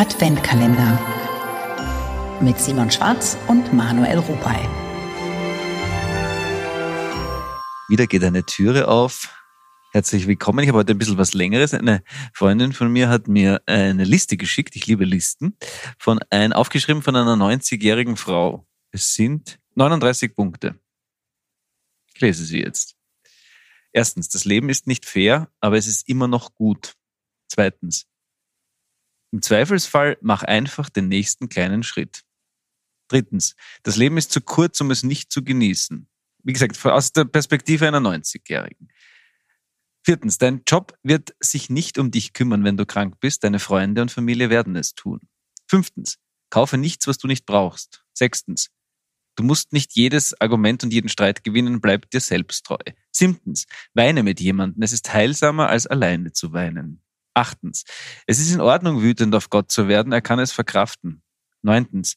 Adventkalender mit Simon Schwarz und Manuel Rupay. Wieder geht eine Türe auf. Herzlich willkommen. Ich habe heute ein bisschen was Längeres. Eine Freundin von mir hat mir eine Liste geschickt. Ich liebe Listen. Von ein, aufgeschrieben von einer 90-jährigen Frau. Es sind 39 Punkte. Ich lese sie jetzt. Erstens, das Leben ist nicht fair, aber es ist immer noch gut. Zweitens, im Zweifelsfall mach einfach den nächsten kleinen Schritt. Drittens, das Leben ist zu kurz, um es nicht zu genießen. Wie gesagt, aus der Perspektive einer 90-Jährigen. Viertens, dein Job wird sich nicht um dich kümmern, wenn du krank bist. Deine Freunde und Familie werden es tun. Fünftens, kaufe nichts, was du nicht brauchst. Sechstens, Du musst nicht jedes Argument und jeden Streit gewinnen, bleib dir selbst treu. Siebtens, weine mit jemandem. Es ist heilsamer, als alleine zu weinen. Achtens, es ist in Ordnung, wütend auf Gott zu werden, er kann es verkraften. Neuntens,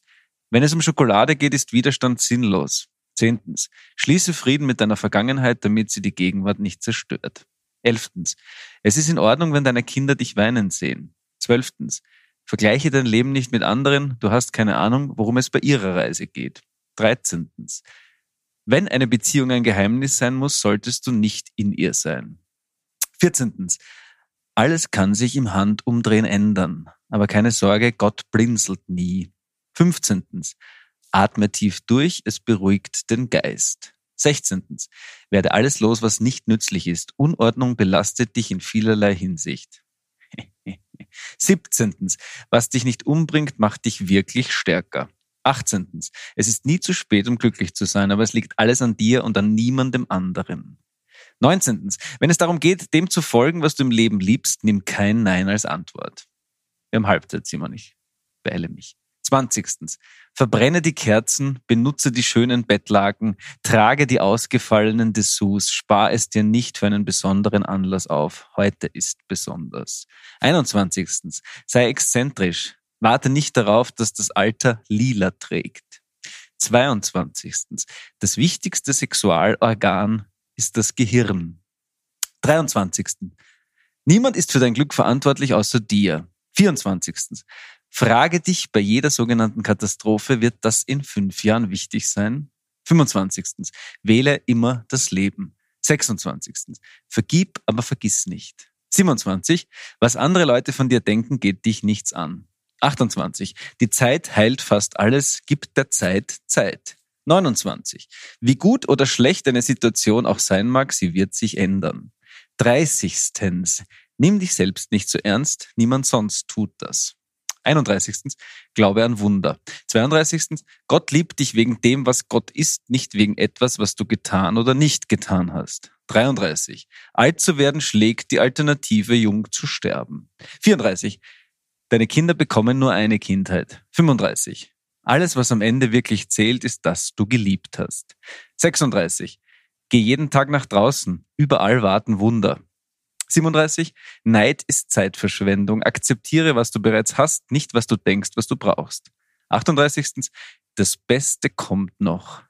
wenn es um Schokolade geht, ist Widerstand sinnlos. Zehntens, schließe Frieden mit deiner Vergangenheit, damit sie die Gegenwart nicht zerstört. Elftens, es ist in Ordnung, wenn deine Kinder dich weinen sehen. Zwölftens, vergleiche dein Leben nicht mit anderen, du hast keine Ahnung, worum es bei ihrer Reise geht. 13. Wenn eine Beziehung ein Geheimnis sein muss, solltest du nicht in ihr sein. 14. Alles kann sich im Handumdrehen ändern, aber keine Sorge, Gott blinzelt nie. 15. Atme tief durch, es beruhigt den Geist. 16. Werde alles los, was nicht nützlich ist. Unordnung belastet dich in vielerlei Hinsicht. 17. Was dich nicht umbringt, macht dich wirklich stärker. 18. Es ist nie zu spät, um glücklich zu sein, aber es liegt alles an dir und an niemandem anderen. 19. Wenn es darum geht, dem zu folgen, was du im Leben liebst, nimm kein Nein als Antwort. Wir haben Halbzeit, Simon, ich beeile mich. 20. Verbrenne die Kerzen, benutze die schönen Bettlaken, trage die ausgefallenen Dessous, spar es dir nicht für einen besonderen Anlass auf. Heute ist besonders. 21. Sei exzentrisch, Warte nicht darauf, dass das Alter lila trägt. 22. Das wichtigste Sexualorgan ist das Gehirn. 23. Niemand ist für dein Glück verantwortlich außer dir. 24. Frage dich bei jeder sogenannten Katastrophe, wird das in fünf Jahren wichtig sein? 25. Wähle immer das Leben. 26. Vergib, aber vergiss nicht. 27. Was andere Leute von dir denken, geht dich nichts an. 28. Die Zeit heilt fast alles, gibt der Zeit Zeit. 29. Wie gut oder schlecht eine Situation auch sein mag, sie wird sich ändern. 30. Nimm dich selbst nicht so ernst, niemand sonst tut das. 31. Glaube an Wunder. 32. Gott liebt dich wegen dem, was Gott ist, nicht wegen etwas, was du getan oder nicht getan hast. 33. Alt zu werden schlägt die Alternative, jung zu sterben. 34. Deine Kinder bekommen nur eine Kindheit. 35. Alles, was am Ende wirklich zählt, ist, dass du geliebt hast. 36. Geh jeden Tag nach draußen. Überall warten Wunder. 37. Neid ist Zeitverschwendung. Akzeptiere, was du bereits hast, nicht was du denkst, was du brauchst. 38. Das Beste kommt noch.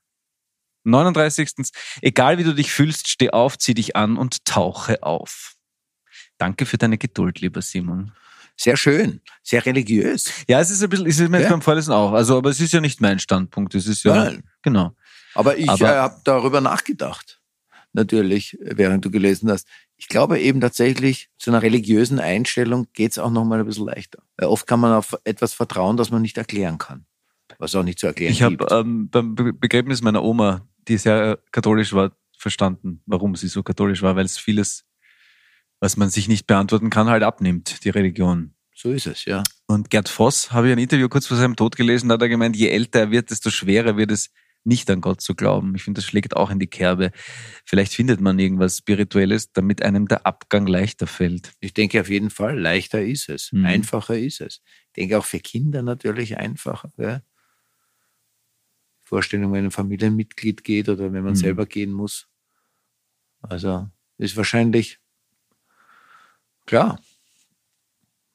39. Egal wie du dich fühlst, steh auf, zieh dich an und tauche auf. Danke für deine Geduld, lieber Simon sehr schön, sehr religiös. Ja, es ist ein bisschen, ist mir ja. beim Vorlesen auch. Also, aber es ist ja nicht mein Standpunkt. Es ist ja, Nein. genau. Aber ich äh, habe darüber nachgedacht, natürlich, während du gelesen hast. Ich glaube eben tatsächlich, zu einer religiösen Einstellung geht's auch noch mal ein bisschen leichter. Weil oft kann man auf etwas vertrauen, das man nicht erklären kann. Was auch nicht zu erklären Ich habe ähm, beim Begräbnis meiner Oma, die sehr katholisch war, verstanden, warum sie so katholisch war, weil es vieles was man sich nicht beantworten kann, halt abnimmt, die Religion. So ist es, ja. Und Gerd Voss, habe ich ein Interview kurz vor seinem Tod gelesen, da hat er gemeint, je älter er wird, desto schwerer wird es, nicht an Gott zu glauben. Ich finde, das schlägt auch in die Kerbe. Vielleicht findet man irgendwas Spirituelles, damit einem der Abgang leichter fällt. Ich denke auf jeden Fall, leichter ist es. Mhm. Einfacher ist es. Ich denke auch für Kinder natürlich einfacher. Gell? Vorstellung, wenn ein Familienmitglied geht oder wenn man mhm. selber gehen muss. Also ist wahrscheinlich Klar.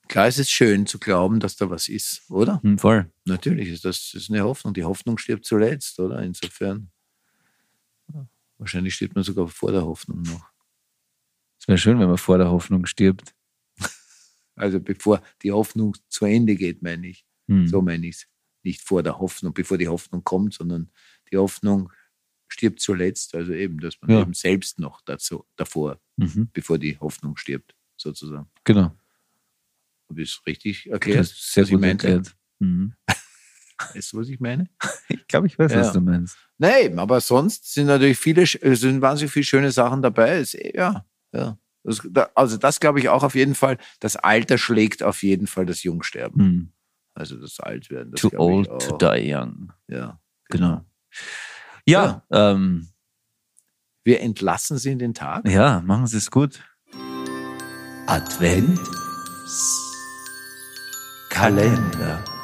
Klar ist es schön zu glauben, dass da was ist, oder? Hm, voll. Natürlich ist das ist eine Hoffnung. Die Hoffnung stirbt zuletzt, oder? Insofern. Wahrscheinlich stirbt man sogar vor der Hoffnung noch. Es wäre schön, wenn man vor der Hoffnung stirbt. Also bevor die Hoffnung zu Ende geht, meine ich. Hm. So meine ich es. Nicht vor der Hoffnung, bevor die Hoffnung kommt, sondern die Hoffnung stirbt zuletzt. Also eben, dass man Ja. eben selbst noch dazu, davor, Mhm. bevor die Hoffnung stirbt, sozusagen. Genau. Habe ich es richtig erklärt? Das ist sehr gut erklärt. Mhm. Weißt du, was ich meine? Ich glaube, ich weiß, Ja. was du meinst. Nein, aber sonst sind natürlich viele, sind wahnsinnig viele schöne Sachen dabei. Es, ja, ja. Das, da, also das glaube ich auch auf jeden Fall. Das Alter schlägt auf jeden Fall das Jungsterben. Mhm. Also das Altwerden. Das Too old to die young. Ja. Genau. Ja, ähm, Wir entlassen sie in den Tag. ja, machen Sie es gut. Advent Kalender.